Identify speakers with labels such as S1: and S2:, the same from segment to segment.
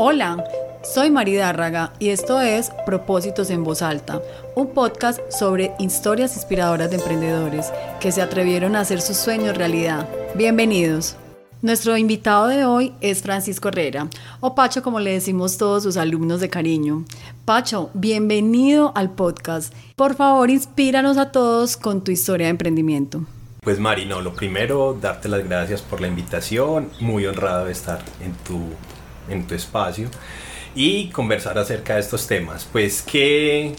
S1: Hola, soy Maridárraga y esto es Propósitos en Voz Alta, un podcast sobre historias inspiradoras de emprendedores que se atrevieron a hacer sus sueños realidad. Bienvenidos. Nuestro invitado de hoy es Francisco Herrera, o Pacho como le decimos todos sus alumnos de cariño. Pacho, bienvenido al podcast. Por favor, inspíranos a todos con tu historia de emprendimiento.
S2: Pues Mari, no, lo primero, darte las gracias por la invitación, muy honrado de estar en tu, en tu espacio y conversar acerca de estos temas. Pues que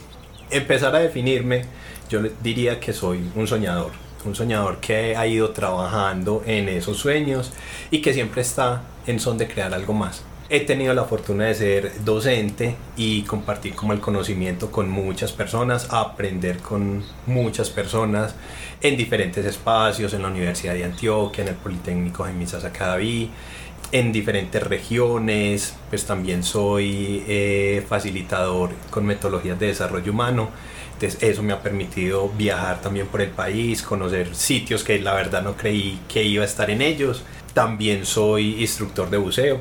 S2: empezar a definirme, yo diría que soy un soñador, un soñador que ha ido trabajando en esos sueños y que siempre está en son de crear algo más. He tenido la fortuna de ser docente y compartir como el conocimiento con muchas personas, aprender con muchas personas en diferentes espacios, en la Universidad de Antioquia, en el Politécnico Jaime Sacadaví, en diferentes regiones, pues también soy eh, facilitador con metodologías de desarrollo humano. Entonces eso me ha permitido viajar también por el país, conocer sitios que la verdad no creí que iba a estar en ellos. También soy instructor de buceo.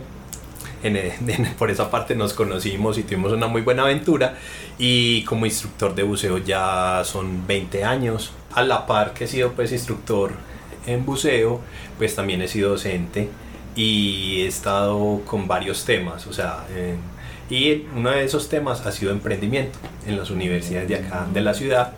S2: por esa parte nos conocimos y tuvimos una muy buena aventura. Y como instructor de buceo ya son 20 años. A la par que he sido pues instructor en buceo, pues también he sido docente y he estado con varios temas, o sea, y uno de esos temas ha sido emprendimiento en las universidades de acá de la ciudad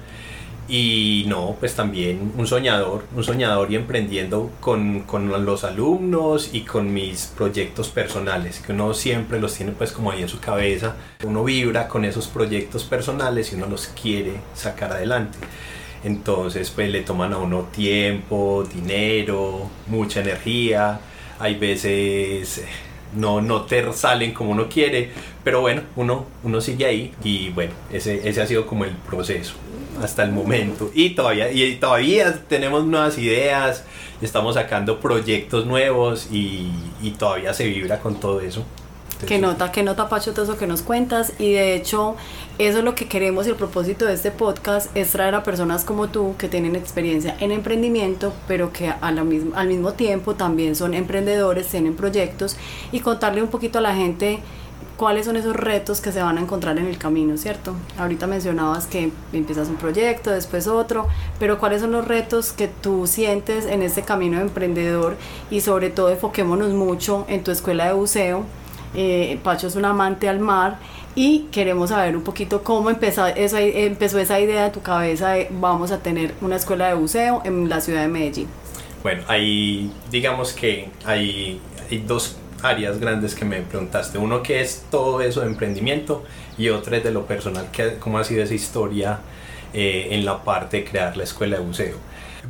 S2: y no, pues también un soñador, un soñador y emprendiendo con, con, los alumnos y con mis proyectos personales, que uno siempre los tiene pues como ahí en su cabeza, uno vibra con esos proyectos personales y uno los quiere sacar adelante. Entonces pues le toman a uno tiempo, dinero, mucha energía, hay veces eh, no, no te salen como uno quiere, pero bueno, uno, uno sigue ahí y bueno, ese, ese ha sido como el proceso hasta el momento. Y todavía, y todavía tenemos nuevas ideas, estamos sacando proyectos nuevos y, y todavía se vibra con todo eso.
S1: Que nota, que nota Pacho todo eso que nos cuentas. Y de hecho eso es lo que queremos y el propósito de este podcast es traer a personas como tú que tienen experiencia en emprendimiento pero que a la misma, al mismo tiempo también son emprendedores, tienen proyectos y contarle un poquito a la gente cuáles son esos retos que se van a encontrar en el camino, ¿cierto? Ahorita mencionabas que empiezas un proyecto, después otro, pero cuáles son los retos que tú sientes en este camino de emprendedor y sobre todo enfoquémonos mucho en tu escuela de buceo eh, Pacho es un amante al mar y queremos saber un poquito cómo empezó esa, empezó esa idea de tu cabeza de vamos a tener una escuela de buceo en la ciudad de Medellín.
S2: Bueno, ahí digamos que hay, dos áreas grandes que me preguntaste. Uno que es todo eso de emprendimiento y otro es de lo personal, que, cómo ha sido esa historia eh, en la parte de crear la escuela de buceo.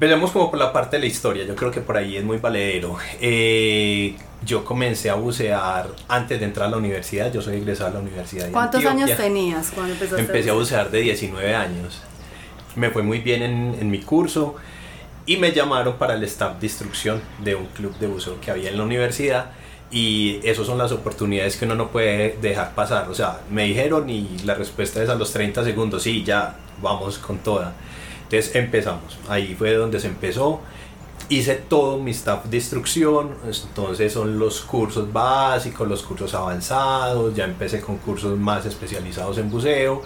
S2: Empecemos como por la parte de la historia, yo creo que por ahí es muy valedero. Eh, yo comencé a bucear antes de entrar a la universidad, yo soy egresado a la universidad.
S1: ¿Cuántos años tenías cuando empezaste?
S2: Empecé a bucear de 19 años. Me fue muy bien en, en, mi curso y me llamaron para el staff de instrucción de un club de buceo que había en la universidad y esas son las oportunidades que uno no puede dejar pasar. O sea, me dijeron y la respuesta es a los 30 segundos, sí, ya vamos con toda. Entonces empezamos, ahí fue donde se empezó. Hice todo mi staff de instrucción, entonces son los cursos básicos, los cursos avanzados, ya empecé con cursos más especializados en buceo.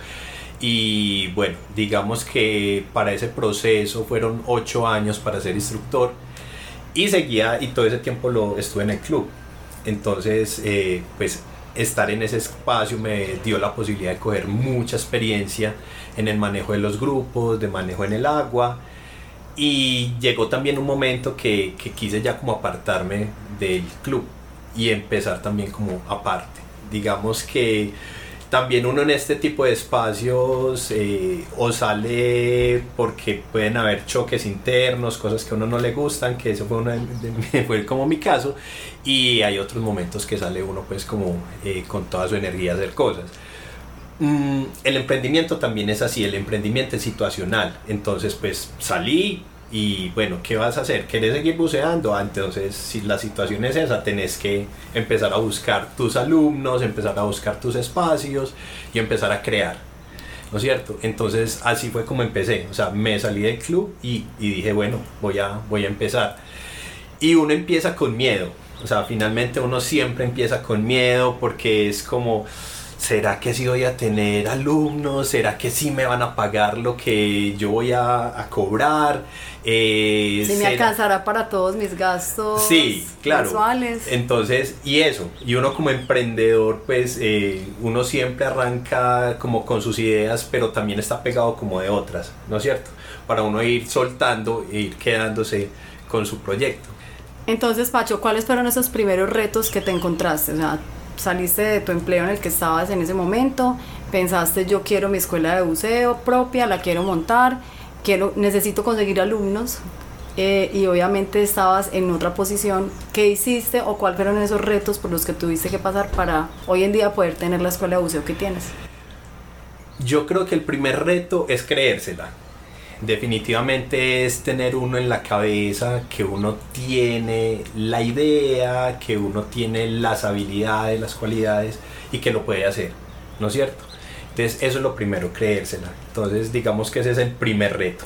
S2: Y bueno, digamos que para ese proceso fueron ocho años para ser instructor y seguía y todo ese tiempo lo estuve en el club. Entonces, eh, pues estar en ese espacio me dio la posibilidad de coger mucha experiencia en el manejo de los grupos, de manejo en el agua. Y llegó también un momento que, quise ya como apartarme del club y empezar también como aparte. Digamos que también uno en este tipo de espacios eh, o sale porque pueden haber choques internos, cosas que a uno no le gustan, que eso fue, una fue como mi caso, y hay otros momentos que sale uno pues como eh, con toda su energía a hacer cosas. Mm, el emprendimiento también es así, el emprendimiento es situacional, entonces pues salí, y bueno, ¿qué vas a hacer? ¿Quieres seguir buceando? Ah, entonces, si la situación es esa, tenés que empezar a buscar tus alumnos, empezar a buscar tus espacios y empezar a crear. ¿No es cierto? Entonces, así fue como empecé. O sea, me salí del club y, y dije, bueno, voy a, voy a empezar. Y uno empieza con miedo, O sea, finalmente uno siempre empieza con miedo porque es como, ¿será que sí voy a tener alumnos? ¿Será que sí me van a pagar lo que yo voy a, cobrar?
S1: Eh, si me alcanzará para todos mis gastos
S2: sí, claro. Entonces, y eso, y uno como emprendedor, pues eh, uno siempre arranca como con sus ideas, pero también está pegado como de otras, ¿no es cierto? Para uno ir soltando e ir quedándose con su proyecto.
S1: Entonces, Pacho, ¿cuáles fueron esos primeros retos que te encontraste? O sea, saliste de tu empleo en el que estabas en ese momento, pensaste yo quiero mi escuela de buceo propia, la quiero montar, quiero, necesito conseguir alumnos eh, y obviamente estabas en otra posición. ¿Qué hiciste o cuáles fueron esos retos por los que tuviste que pasar para hoy en día poder tener la escuela de buceo que tienes?
S2: Yo creo que el primer reto es creérsela definitivamente es tener uno en la cabeza que uno tiene la idea, que uno tiene las habilidades, las cualidades y que lo puede hacer, ¿no es cierto? Entonces eso es lo primero, creérsela. Entonces digamos que ese es el primer reto.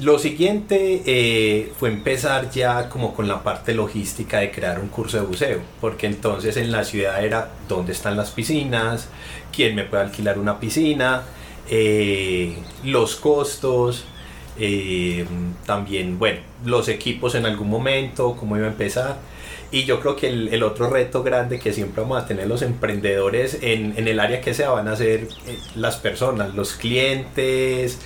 S2: Lo siguiente eh, fue empezar ya como con la parte logística de crear un curso de buceo, porque entonces en la ciudad era dónde están las piscinas, quién me puede alquilar una piscina, eh, los costos, eh, también, bueno, los equipos en algún momento, cómo iba a empezar. Y yo creo que el, otro reto grande que siempre vamos a tener los emprendedores en, en el área que sea van a ser eh, las personas, los clientes,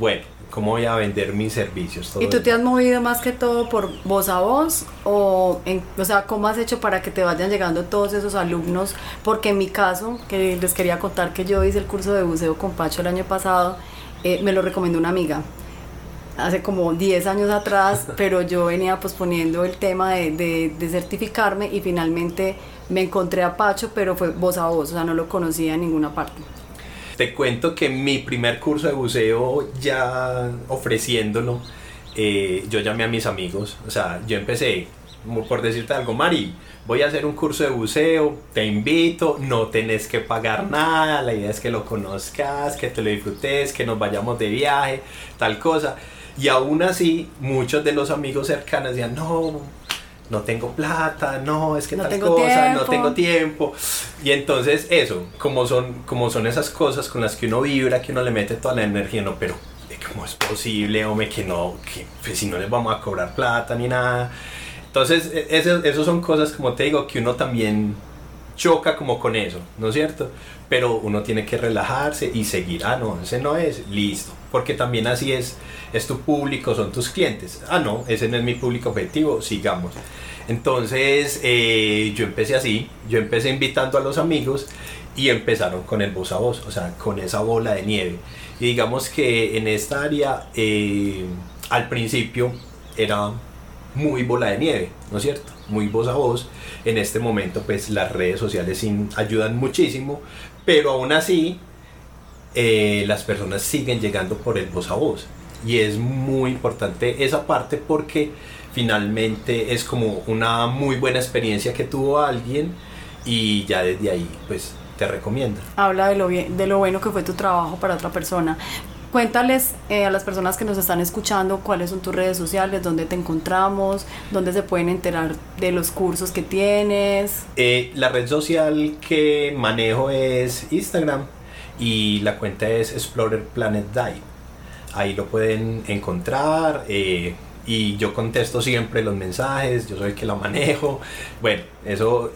S2: bueno, cómo voy a vender mis servicios.
S1: ¿Y tú te has movido más que todo por voz a voz? O, en, o sea, ¿cómo has hecho para que te vayan llegando todos esos alumnos? Porque en mi caso, que les quería contar que yo hice el curso de buceo con Pacho el año pasado, eh, me lo recomendó una amiga hace como 10 años atrás, pero yo venía posponiendo el tema de, de, de, certificarme y finalmente me encontré a Pacho, pero fue voz a voz, o sea, no lo conocía en ninguna parte.
S2: Te cuento que mi primer curso de buceo, ya ofreciéndolo, eh, yo llamé a mis amigos. O sea, yo empecé, por decirte algo, Mari, voy a hacer un curso de buceo, te invito, no tenés que pagar nada, la idea es que lo conozcas, que te lo disfrutes, que nos vayamos de viaje, tal cosa. Y aún así, muchos de los amigos cercanos decían, no, no tengo plata, no, es que tal cosa, no tengo tiempo. Y entonces eso, como son, como son esas cosas con las que uno vibra, que uno le mete toda la energía, no, pero ¿cómo es posible, hombre, que no, que pues, si no les vamos a cobrar plata ni nada? Entonces, e, eso, son cosas, como te digo, que uno también choca como con eso, ¿no es cierto? Pero uno tiene que relajarse y seguir, ah, no, ese no es, listo, porque también así es, es tu público, son tus clientes, ah, no, ese no es mi público objetivo, sigamos. Entonces eh, yo empecé así, yo empecé invitando a los amigos y empezaron con el voz a voz, o sea, con esa bola de nieve. Y digamos que en esta área eh, al principio era muy bola de nieve, ¿no es cierto? Muy voz a voz. En este momento pues las redes sociales ayudan muchísimo, pero aún así eh, las personas siguen llegando por el voz a voz. Y es muy importante esa parte porque finalmente es como una muy buena experiencia que tuvo alguien y ya desde ahí pues te recomienda.
S1: Habla de lo, bien, de lo bueno que fue tu trabajo para otra persona. Cuéntales eh, a las personas que nos están escuchando cuáles son tus redes sociales, dónde te encontramos, dónde se pueden enterar de los cursos que tienes.
S2: Eh, la red social que manejo es Instagram y la cuenta es Explorer Planet Dive. Ahí lo pueden encontrar. Eh, y yo contesto siempre los mensajes, yo soy el que lo manejo. Bueno, eso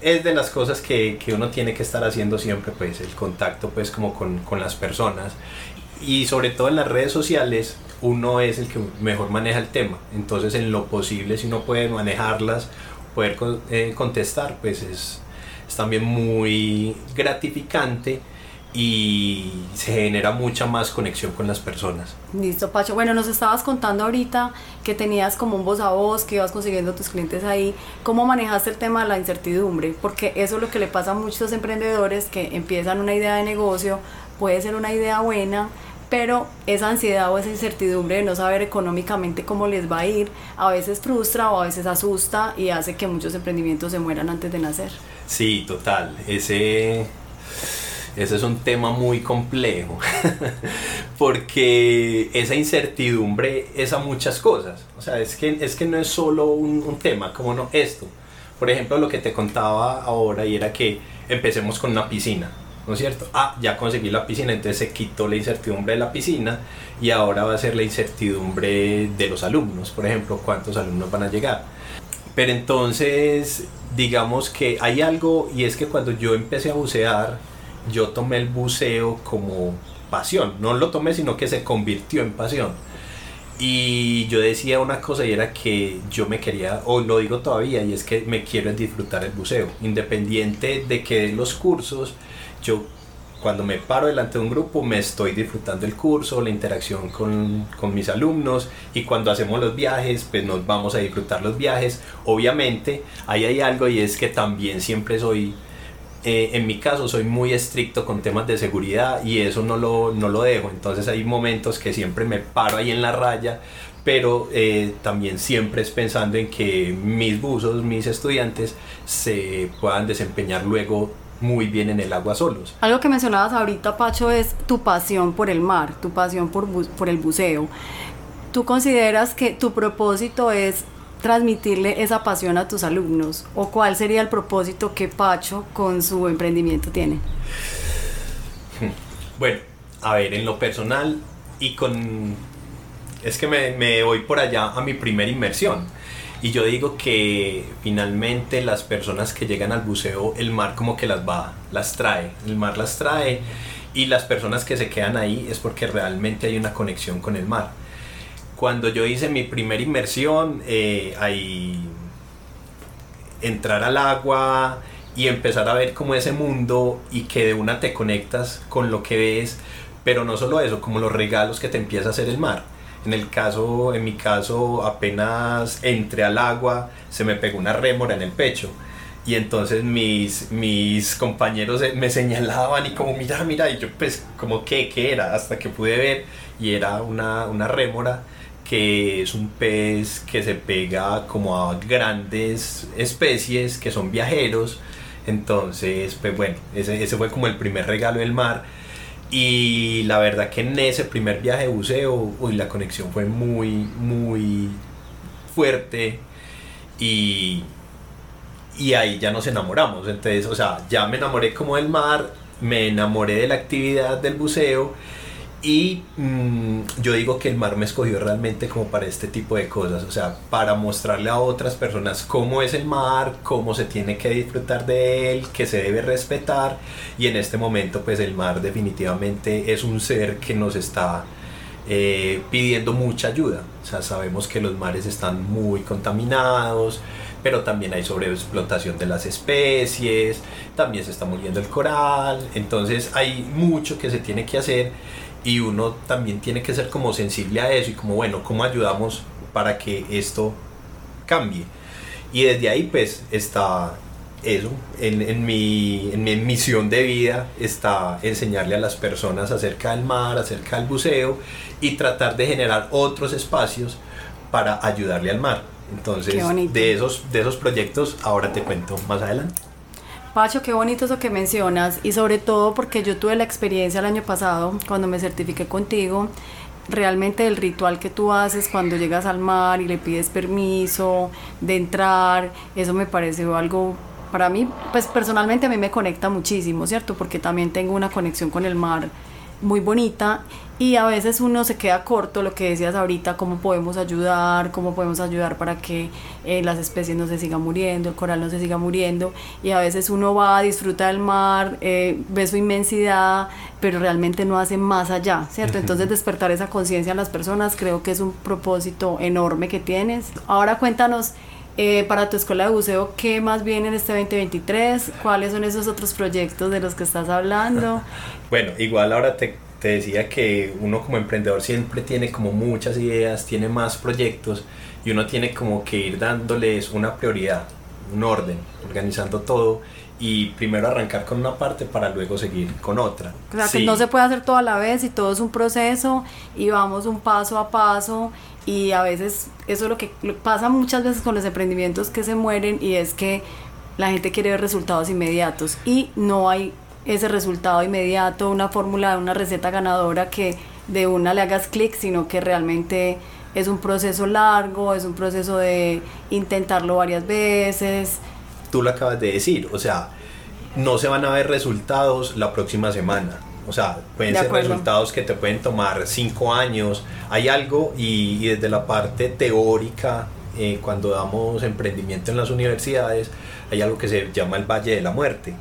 S2: es de las cosas que, que, uno tiene que estar haciendo siempre, pues el contacto pues como con, con, las personas y sobre todo en las redes sociales uno es el que mejor maneja el tema, entonces en lo posible si uno puede manejarlas, poder eh, contestar, pues es, es también muy gratificante y se genera mucha más conexión con las personas.
S1: Listo, Pacho. Bueno, nos estabas contando ahorita que tenías como un voz a voz, que ibas consiguiendo tus clientes ahí. ¿Cómo manejaste el tema de la incertidumbre? Porque eso es lo que le pasa a muchos emprendedores que empiezan una idea de negocio, puede ser una idea buena, pero esa ansiedad o esa incertidumbre de no saber económicamente cómo les va a ir, a veces frustra o a veces asusta y hace que muchos emprendimientos se mueran antes de nacer.
S2: Sí, total. Ese ese es un tema muy complejo, porque esa incertidumbre es a muchas cosas. O sea, es que, es que no es solo un, tema, como no, esto. Por ejemplo, lo que te contaba ahora y era que empecemos con una piscina, ¿no es cierto? Ah, ya conseguí la piscina, entonces se quitó la incertidumbre de la piscina y ahora va a ser la incertidumbre de los alumnos, por ejemplo, cuántos alumnos van a llegar. Pero entonces, digamos que hay algo y es que cuando yo empecé a bucear, yo tomé el buceo como pasión, no lo tomé sino que se convirtió en pasión. Y yo decía una cosa y era que yo me quería, o lo digo todavía, y es que me quiero disfrutar el buceo. Independiente de que los cursos, yo cuando me paro delante de un grupo me estoy disfrutando el curso, la interacción con, con, mis alumnos y cuando hacemos los viajes pues nos vamos a disfrutar los viajes. Obviamente ahí hay algo y es que también siempre soy, eh, en mi caso soy muy estricto con temas de seguridad y eso no lo, no lo dejo. Entonces hay momentos que siempre me paro ahí en la raya pero eh, también siempre es pensando en que mis buzos, mis estudiantes se puedan desempeñar luego muy bien en el agua solos.
S1: Algo que mencionabas ahorita, Pacho, es tu pasión por el mar, tu pasión por, por el buceo. ¿Tú consideras que tu propósito es transmitirle esa pasión a tus alumnos? ¿O cuál sería el propósito que Pacho con su emprendimiento tiene?
S2: Bueno, a ver, en lo personal y con... Es que me, me voy por allá a mi primera inmersión y yo digo que finalmente las personas que llegan al buceo, el mar como que las va, las trae, el mar las trae y las personas que se quedan ahí es porque realmente hay una conexión con el mar. Cuando yo hice mi primera inmersión, eh, ahí entrar al agua y empezar a ver como ese mundo y que de una te conectas con lo que ves, pero no solo eso, como los regalos que te empieza a hacer el mar en el caso, en mi caso, apenas entré al agua, se me pegó una rémora en el pecho. Y entonces mis, mis compañeros me señalaban y como, mira, mira, y yo pues como, ¿qué, qué era? Hasta que pude ver y era una, una rémora que es un pez que se pega como a grandes especies que son viajeros. Entonces, pues bueno, ese, ese fue como el primer regalo del mar y la verdad que en ese primer viaje de buceo, uy, la conexión fue muy, muy fuerte. Y, y ahí ya nos enamoramos. Entonces, o sea, ya me enamoré como del mar, me enamoré de la actividad del buceo y mm, yo digo que el mar me escogió realmente como para este tipo de cosas, o sea, para mostrarle a otras personas cómo es el mar, cómo se tiene que disfrutar de él, que se debe respetar y en este momento pues el mar definitivamente es un ser que nos está eh, pidiendo mucha ayuda, o sea, sabemos que los mares están muy contaminados, pero también hay sobreexplotación de las especies, también se está muriendo el coral, entonces hay mucho que se tiene que hacer y uno también tiene que ser como sensible a eso y como bueno, ¿cómo ayudamos para que esto cambie? Y desde ahí pues está eso, en, en, mi, en mi misión de vida está enseñarle a las personas acerca del mar, acerca del buceo y tratar de generar otros espacios para ayudarle al mar. Entonces, de esos, de esos proyectos ahora te cuento más adelante.
S1: Pacho, qué bonito eso que mencionas y sobre todo porque yo tuve la experiencia el año pasado cuando me certifiqué contigo, realmente el ritual que tú haces cuando llegas al mar y le pides permiso de entrar, eso me pareció algo para mí, pues personalmente a mí me conecta muchísimo, ¿cierto? Porque también tengo una conexión con el mar muy bonita y a veces uno se queda corto, lo que decías ahorita, cómo podemos ayudar, cómo podemos ayudar para que eh, las especies no se sigan muriendo, el coral no se siga muriendo y a veces uno va a disfrutar del mar, eh, ve su inmensidad, pero realmente no hace más allá, ¿cierto? Entonces despertar esa conciencia en las personas creo que es un propósito enorme que tienes. Ahora cuéntanos eh, para tu escuela de buceo, ¿qué más viene en este 2023? ¿Cuáles son esos otros proyectos de los que estás hablando?
S2: bueno, igual ahora te, te, decía que uno como emprendedor siempre tiene como muchas ideas, tiene más proyectos y uno tiene como que ir dándoles una prioridad, un orden, organizando todo y primero arrancar con una parte para luego seguir con otra.
S1: O sea, que no se puede hacer todo a la vez y todo es un proceso y vamos un paso a paso y a veces eso es lo que pasa muchas veces con los emprendimientos que se mueren y es que la gente quiere ver resultados inmediatos y no hay ese resultado inmediato, una fórmula, una receta ganadora que de una le hagas clic, sino que realmente es un proceso largo, es un proceso de intentarlo varias veces.
S2: Tú lo acabas de decir, o sea, no se van a ver resultados la próxima semana. O sea, pueden ser resultados que te pueden tomar cinco años. Hay algo y, desde la parte teórica, eh, cuando damos emprendimiento en las universidades, hay algo que se llama el Valle de la Muerte.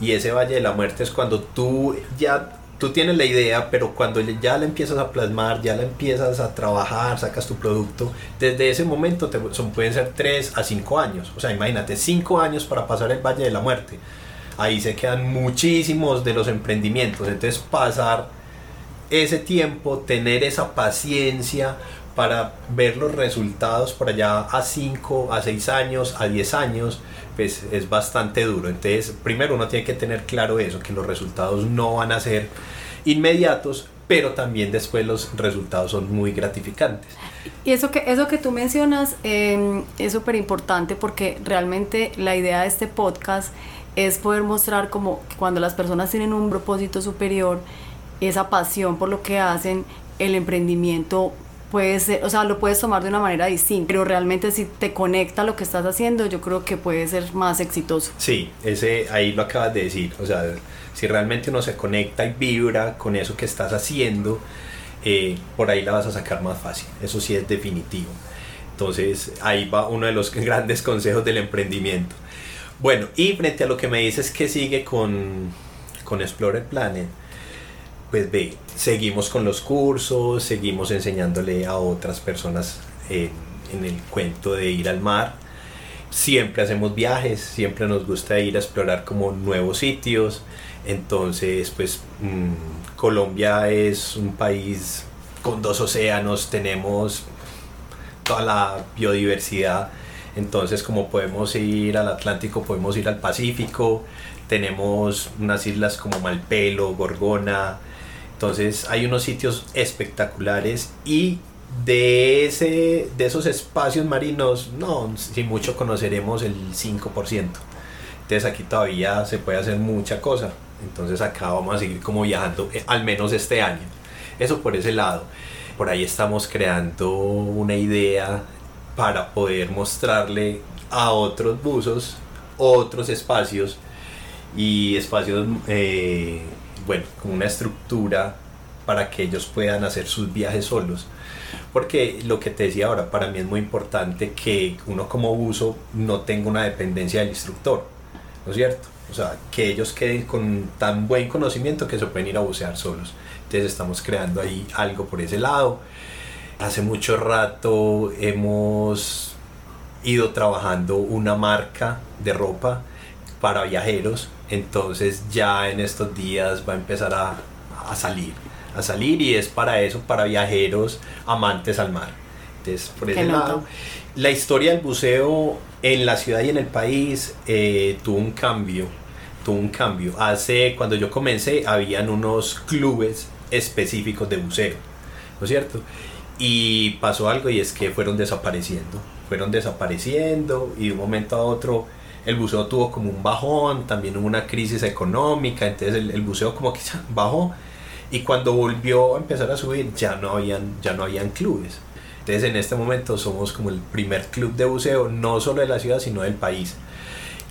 S2: Y ese Valle de la Muerte es cuando tú ya tú tienes la idea, pero cuando ya la empiezas a plasmar, ya la empiezas a trabajar, sacas tu producto, desde ese momento te, son, pueden ser 3 a 5 años. O sea, imagínate, 5 años para pasar el Valle de la Muerte. Ahí se quedan muchísimos de los emprendimientos. Entonces pasar ese tiempo, tener esa paciencia para ver los resultados por allá a 5, a 6 años, a 10 años, pues es bastante duro. Entonces, primero uno tiene que tener claro eso, que los resultados no van a ser inmediatos, pero también después los resultados son muy gratificantes.
S1: Y eso que, eso que tú mencionas em, es súper importante porque realmente la idea de este podcast es poder mostrar como cuando las personas tienen un propósito superior, esa pasión por lo que hacen, el emprendimiento puede ser, o sea, lo puedes tomar de una manera distinta, pero realmente si te conecta lo que estás haciendo, yo creo que puede ser más exitoso.
S2: Sí, ese ahí lo acabas de decir, o sea, si realmente uno se conecta y vibra con eso que estás haciendo, eh, por ahí la vas a sacar más fácil, eso sí es definitivo. Entonces ahí va uno de los grandes consejos del emprendimiento. Bueno, y frente a lo que me dices que sigue con, con Explorer Planet, pues ve, seguimos con los cursos, seguimos enseñándole a otras personas en el cuento de ir al mar. Siempre hacemos viajes, siempre nos gusta ir a explorar como nuevos sitios. Entonces, pues mm, Colombia es un país con dos océanos, tenemos toda la biodiversidad. Entonces, como podemos ir al Atlántico, podemos ir al Pacífico. Tenemos unas islas como Malpelo, Gorgona, entonces hay unos sitios espectaculares y de, ese, de esos espacios marinos, no, si mucho conoceremos el 5%. Entonces aquí todavía se puede hacer mucha cosa. Entonces acá vamos a seguir como viajando, eh, al menos este año. Eso por ese lado. Por ahí estamos creando una idea para poder mostrarle a otros buzos otros espacios y espacios eh, bueno, como una estructura para que ellos puedan hacer sus viajes solos. Porque lo que te decía ahora, para mí es muy importante que uno como buzo no tenga una dependencia del instructor, ¿no es cierto? O sea, que ellos queden con tan buen conocimiento que se pueden ir a bucear solos. Entonces estamos creando ahí algo por ese lado. Hace mucho rato hemos ido trabajando una marca de ropa para viajeros entonces ya en estos días va a empezar a, a salir, a salir y es para eso, para viajeros amantes al mar. Entonces, por ese lado, la historia del buceo en la ciudad y en el país eh, tuvo un cambio, tuvo un cambio. Hace, cuando yo comencé, habían unos clubes específicos de buceo, ¿no es cierto? Y pasó algo y es que fueron desapareciendo, fueron desapareciendo y de un momento a otro el buceo tuvo como un bajón, también hubo una crisis económica, entonces el, buceo como que bajó y cuando volvió a empezar a subir ya no habían, ya no habían clubes. Entonces en este momento somos como el primer club de buceo, no solo de la ciudad, sino del país.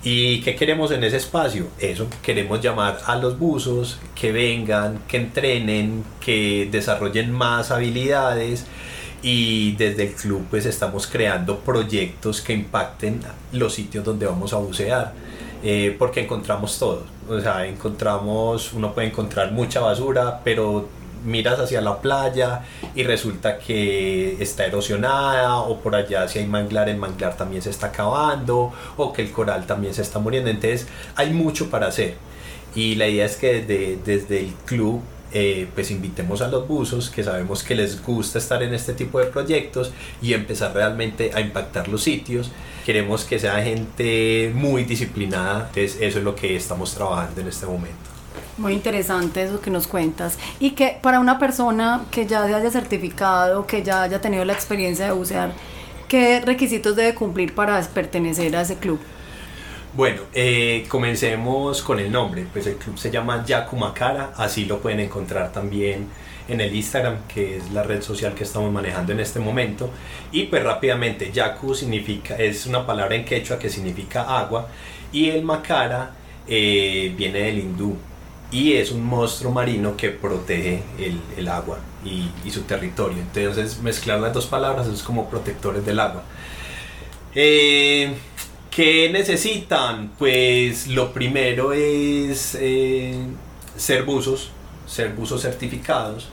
S2: ¿Y qué queremos en ese espacio? Eso, queremos llamar a los buzos que vengan, que entrenen, que desarrollen más habilidades y desde el club pues estamos creando proyectos que impacten los sitios donde vamos a bucear eh, porque encontramos todo. O sea encontramos uno puede encontrar mucha basura pero miras hacia la playa y resulta que está erosionada o por allá si hay manglar el manglar también se está acabando o que el coral también se está muriendo. Entonces hay mucho para hacer. Y la idea es que desde, desde el club eh, pues invitemos a los buzos que sabemos que les gusta estar en este tipo de proyectos y empezar realmente a impactar los sitios. Queremos que sea gente muy disciplinada, entonces eso es lo que estamos trabajando en este momento.
S1: Muy interesante eso que nos cuentas. Y que para una persona que ya se haya certificado, que ya haya tenido la experiencia de bucear, ¿qué requisitos debe cumplir para pertenecer a ese club?
S2: Bueno, eh, comencemos con el nombre. Pues el club se llama Yakumakara, así lo pueden encontrar también en el Instagram, que es la red social que estamos manejando en este momento. Y pues rápidamente, Yaku significa, es una palabra en quechua que significa agua, y el Makara eh, viene del hindú y es un monstruo marino que protege el, el agua y, y, su territorio. Entonces mezclar las dos palabras es como protectores del agua. Eh, ¿Qué necesitan? Pues lo primero es eh, ser buzos, ser buzos certificados.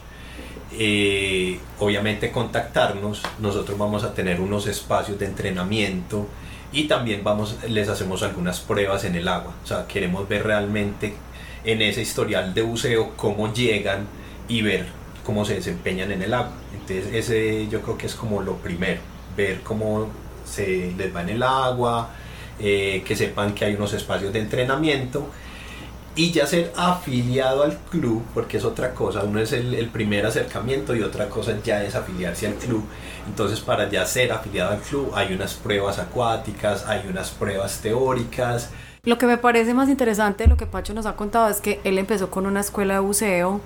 S2: Eh, obviamente contactarnos, nosotros vamos a tener unos espacios de entrenamiento y también vamos, les hacemos algunas pruebas en el agua. O sea, queremos ver realmente en ese historial de buceo cómo llegan y ver cómo se desempeñan en el agua. Entonces ese yo creo que es como lo primero, ver cómo se les va en el agua, eh, que sepan que hay unos espacios de entrenamiento y ya ser afiliado al club, porque es otra cosa, uno es el, el, primer acercamiento y otra cosa ya es afiliarse al club. Entonces para ya ser afiliado al club hay unas pruebas acuáticas, hay unas pruebas teóricas.
S1: Lo que me parece más interesante de lo que Pacho nos ha contado es que él empezó con una escuela de buceo,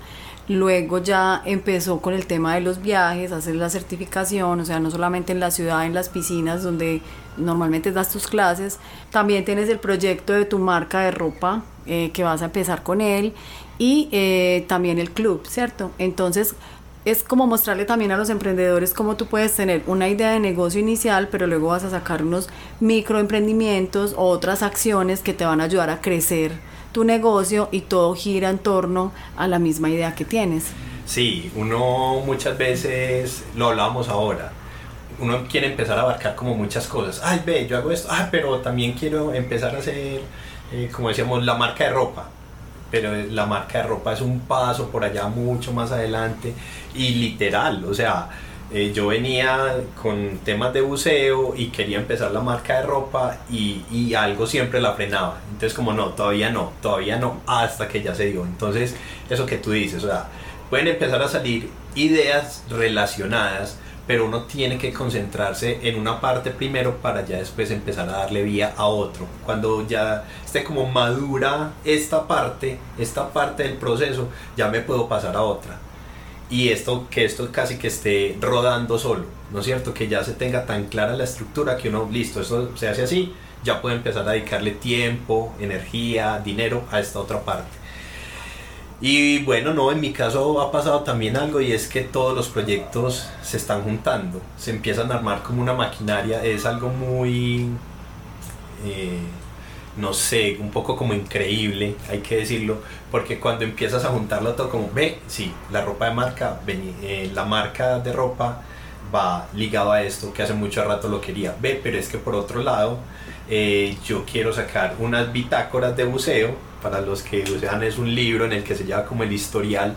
S1: luego ya empezó con el tema de los viajes, hacer la certificación, o sea, no solamente en la ciudad, en las piscinas donde normalmente das tus clases, también tienes el proyecto de tu marca de ropa eh, que vas a empezar con él y eh, también el club, ¿cierto? Entonces es como mostrarle también a los emprendedores cómo tú puedes tener una idea de negocio inicial, pero luego vas a sacar unos microemprendimientos o otras acciones que te van a ayudar a crecer tu negocio y todo gira en torno a la misma idea que tienes.
S2: Sí, uno muchas veces, lo hablábamos ahora, uno quiere empezar a abarcar como muchas cosas. Ay, ve, yo hago esto, ah, pero también quiero empezar a hacer, eh, como decíamos, la marca de ropa. Pero la marca de ropa es un paso por allá mucho más adelante y literal, o sea, eh, yo venía con temas de buceo y quería empezar la marca de ropa y, y, algo siempre la frenaba. Entonces como no, todavía no, todavía no, hasta que ya se dio. Entonces eso que tú dices, o sea, pueden empezar a salir ideas relacionadas, pero uno tiene que concentrarse en una parte primero para ya después empezar a darle vía a otro. Cuando ya esté como madura esta parte, esta parte del proceso, ya me puedo pasar a otra. Y esto, que esto casi que esté rodando solo, ¿no es cierto? Que ya se tenga tan clara la estructura que uno, listo, esto se hace así, ya puede empezar a dedicarle tiempo, energía, dinero a esta otra parte. Y bueno, no, en mi caso ha pasado también algo y es que todos los proyectos se están juntando, se empiezan a armar como una maquinaria, es algo muy, eh, no sé, un poco como increíble, hay que decirlo, porque cuando empiezas a juntarlo todo como, ve, sí, la ropa de marca, eh, la marca de ropa va ligado a esto, que hace mucho rato lo quería, ve, pero es que por otro lado, eh, yo quiero sacar unas bitácoras de buceo, para los que bucean es un libro en el que se lleva como el historial,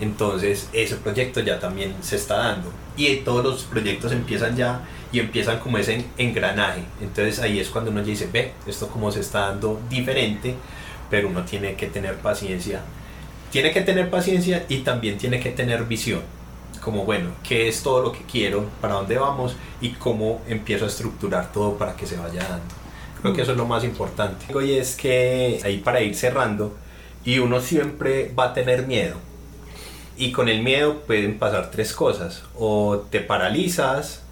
S2: entonces ese proyecto ya también se está dando. Y todos los proyectos empiezan ya y empiezan como ese engranaje, entonces ahí es cuando uno dice, ve, esto como se está dando diferente, pero uno tiene que tener paciencia, tiene que tener paciencia y también tiene que tener visión como bueno, qué es todo lo que quiero, para dónde vamos y cómo empiezo a estructurar todo para que se vaya dando. Creo que eso es lo más importante. Y es que ahí para ir cerrando, y uno siempre va a tener miedo. Y con el miedo pueden pasar tres cosas. O te paralizas,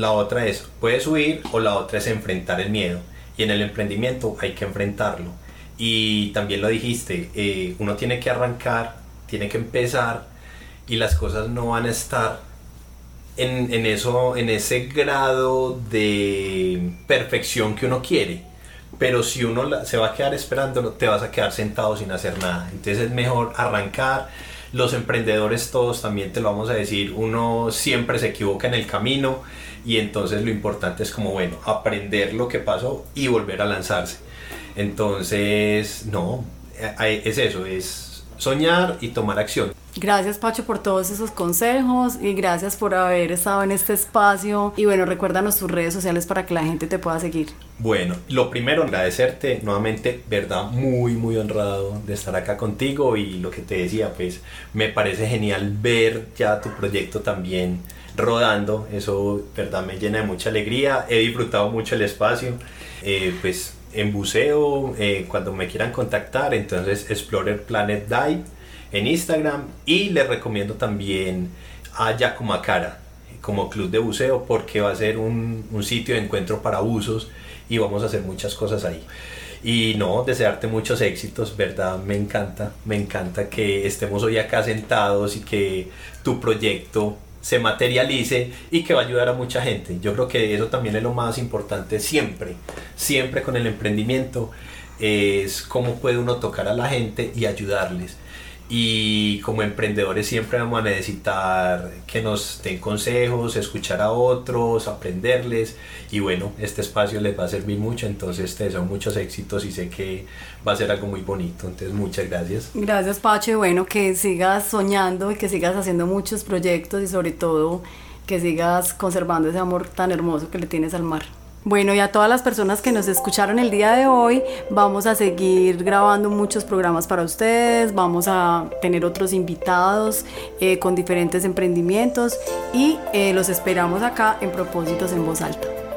S2: la otra es puedes huir o la otra es enfrentar el miedo. Y en el emprendimiento hay que enfrentarlo. Y también lo dijiste, eh, uno tiene que arrancar, tiene que empezar y las cosas no van a estar en, eso, en ese grado de perfección que uno quiere. Pero si uno se va a quedar esperando, te vas a quedar sentado sin hacer nada. Entonces es mejor arrancar. Los emprendedores todos también te lo vamos a decir, uno siempre se equivoca en el camino y entonces lo importante es como, bueno, aprender lo que pasó y volver a lanzarse. Entonces, no, eh, es eso, es soñar y tomar acción.
S1: Gracias Pacho por todos esos consejos y gracias por haber estado en este espacio. Y bueno, recuérdanos tus redes sociales para que la gente te pueda seguir.
S2: Bueno, lo primero, agradecerte nuevamente, verdad, muy, muy honrado de estar acá contigo y lo que te decía, pues me parece genial ver ya tu proyecto también rodando, eso, verdad, me llena de mucha alegría, he disfrutado mucho el espacio, eh, pues en buceo, eh, cuando me quieran contactar, entonces Explorer Planet Dive en Instagram y les recomiendo también a Yacumacara como club de buceo porque va a ser un, un sitio de encuentro para buzos y vamos a hacer muchas cosas ahí. Y no, desearte muchos éxitos, ¿verdad? Me encanta, me encanta que estemos hoy acá sentados y que tu proyecto se materialice y que va a ayudar a mucha gente. Yo creo que eso también es lo más importante siempre, siempre con el emprendimiento, es cómo puede uno tocar a la gente y ayudarles y como emprendedores siempre vamos a necesitar que nos den consejos, escuchar a otros, aprenderles y bueno, este espacio les va a servir mucho, entonces te deseo muchos éxitos y sé que va a ser algo muy bonito, entonces muchas gracias.
S1: Gracias Pacho y bueno, que sigas soñando y que sigas haciendo muchos proyectos y sobre todo que sigas conservando ese amor tan hermoso que le tienes al mar. Bueno, y a todas las personas que nos escucharon el día de hoy, vamos a seguir grabando muchos programas para ustedes, vamos a tener otros invitados eh, con diferentes emprendimientos y eh, los esperamos acá en Propósitos en Voz Alta.